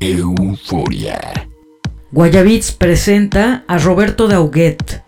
Euforia. Guayabits presenta a Roberto Dauguet.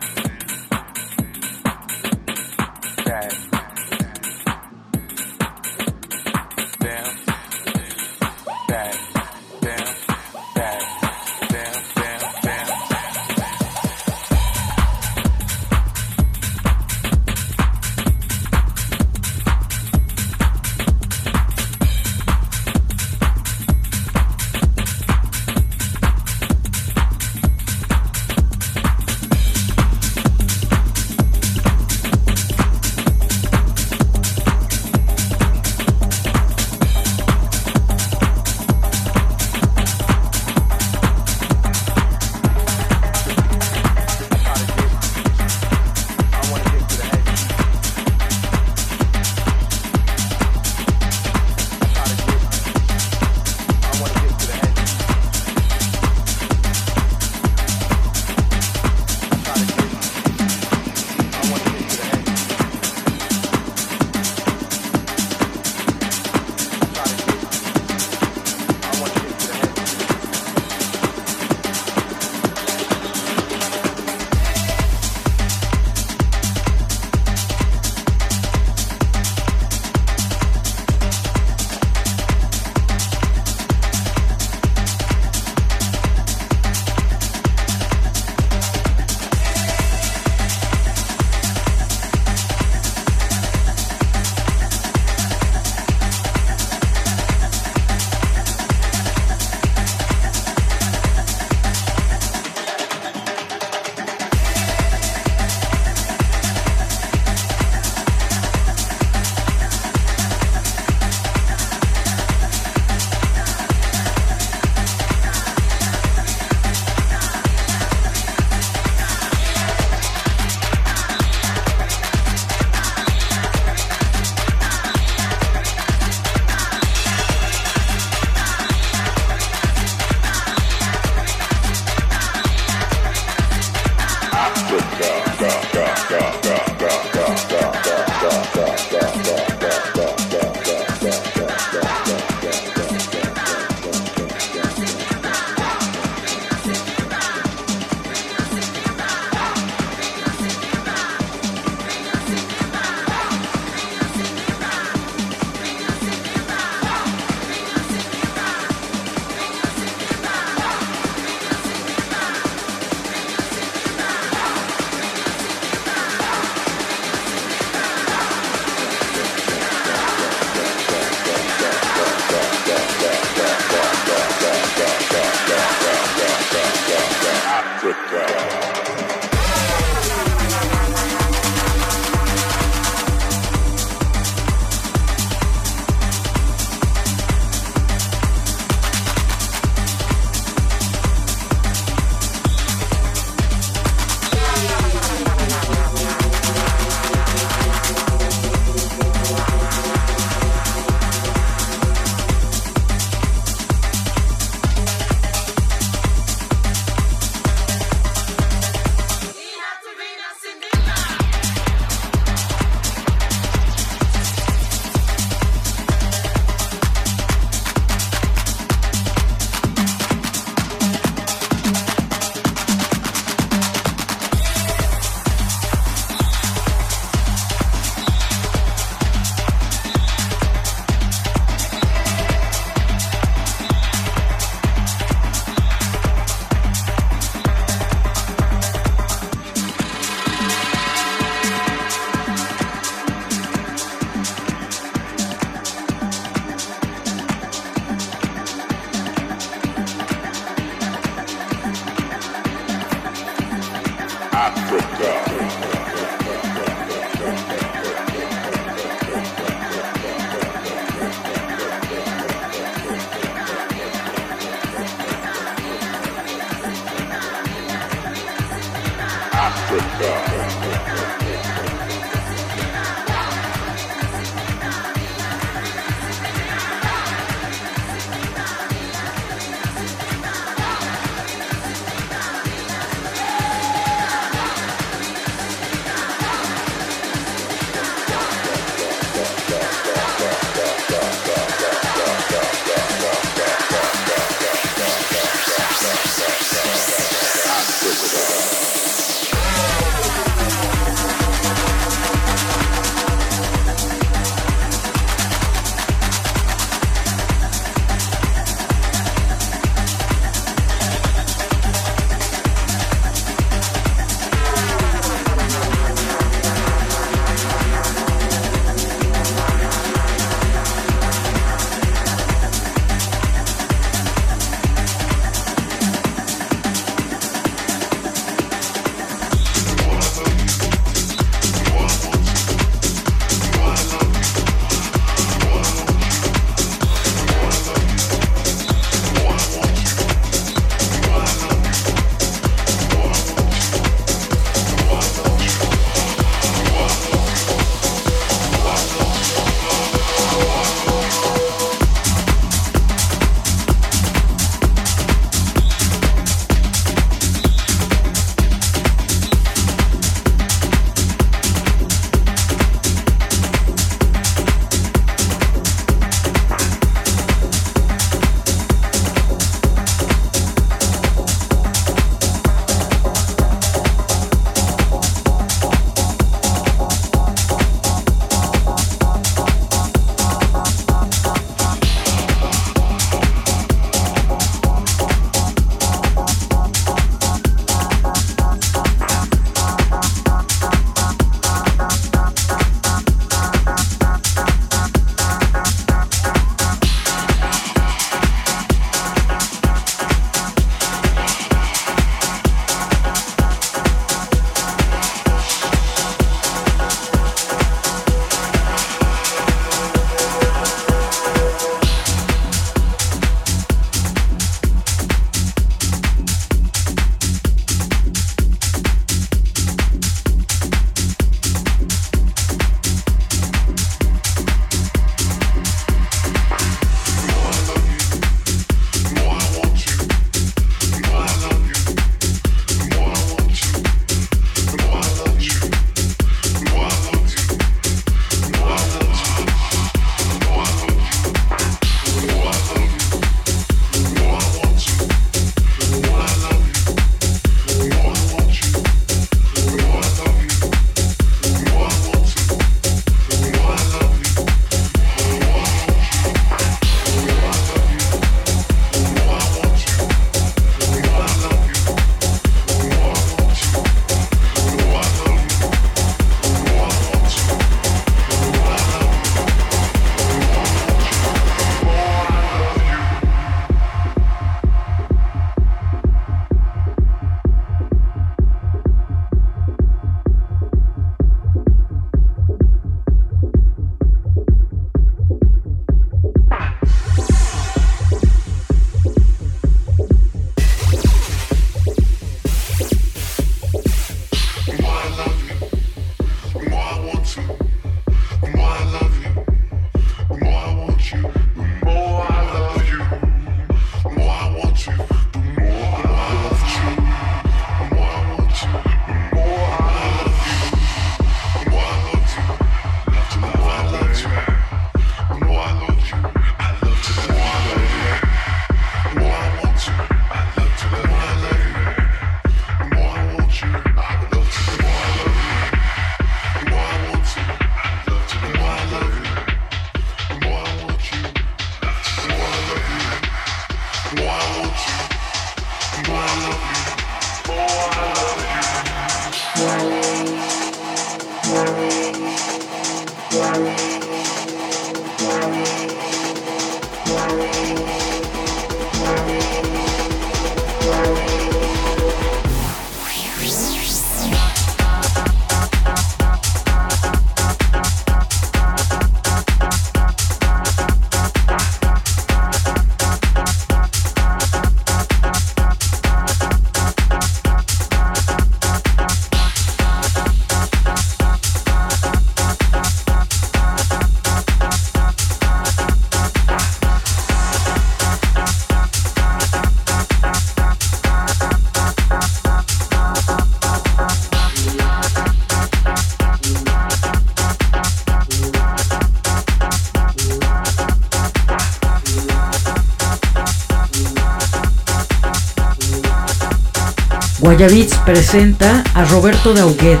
Guayabits presenta a Roberto Dauguet.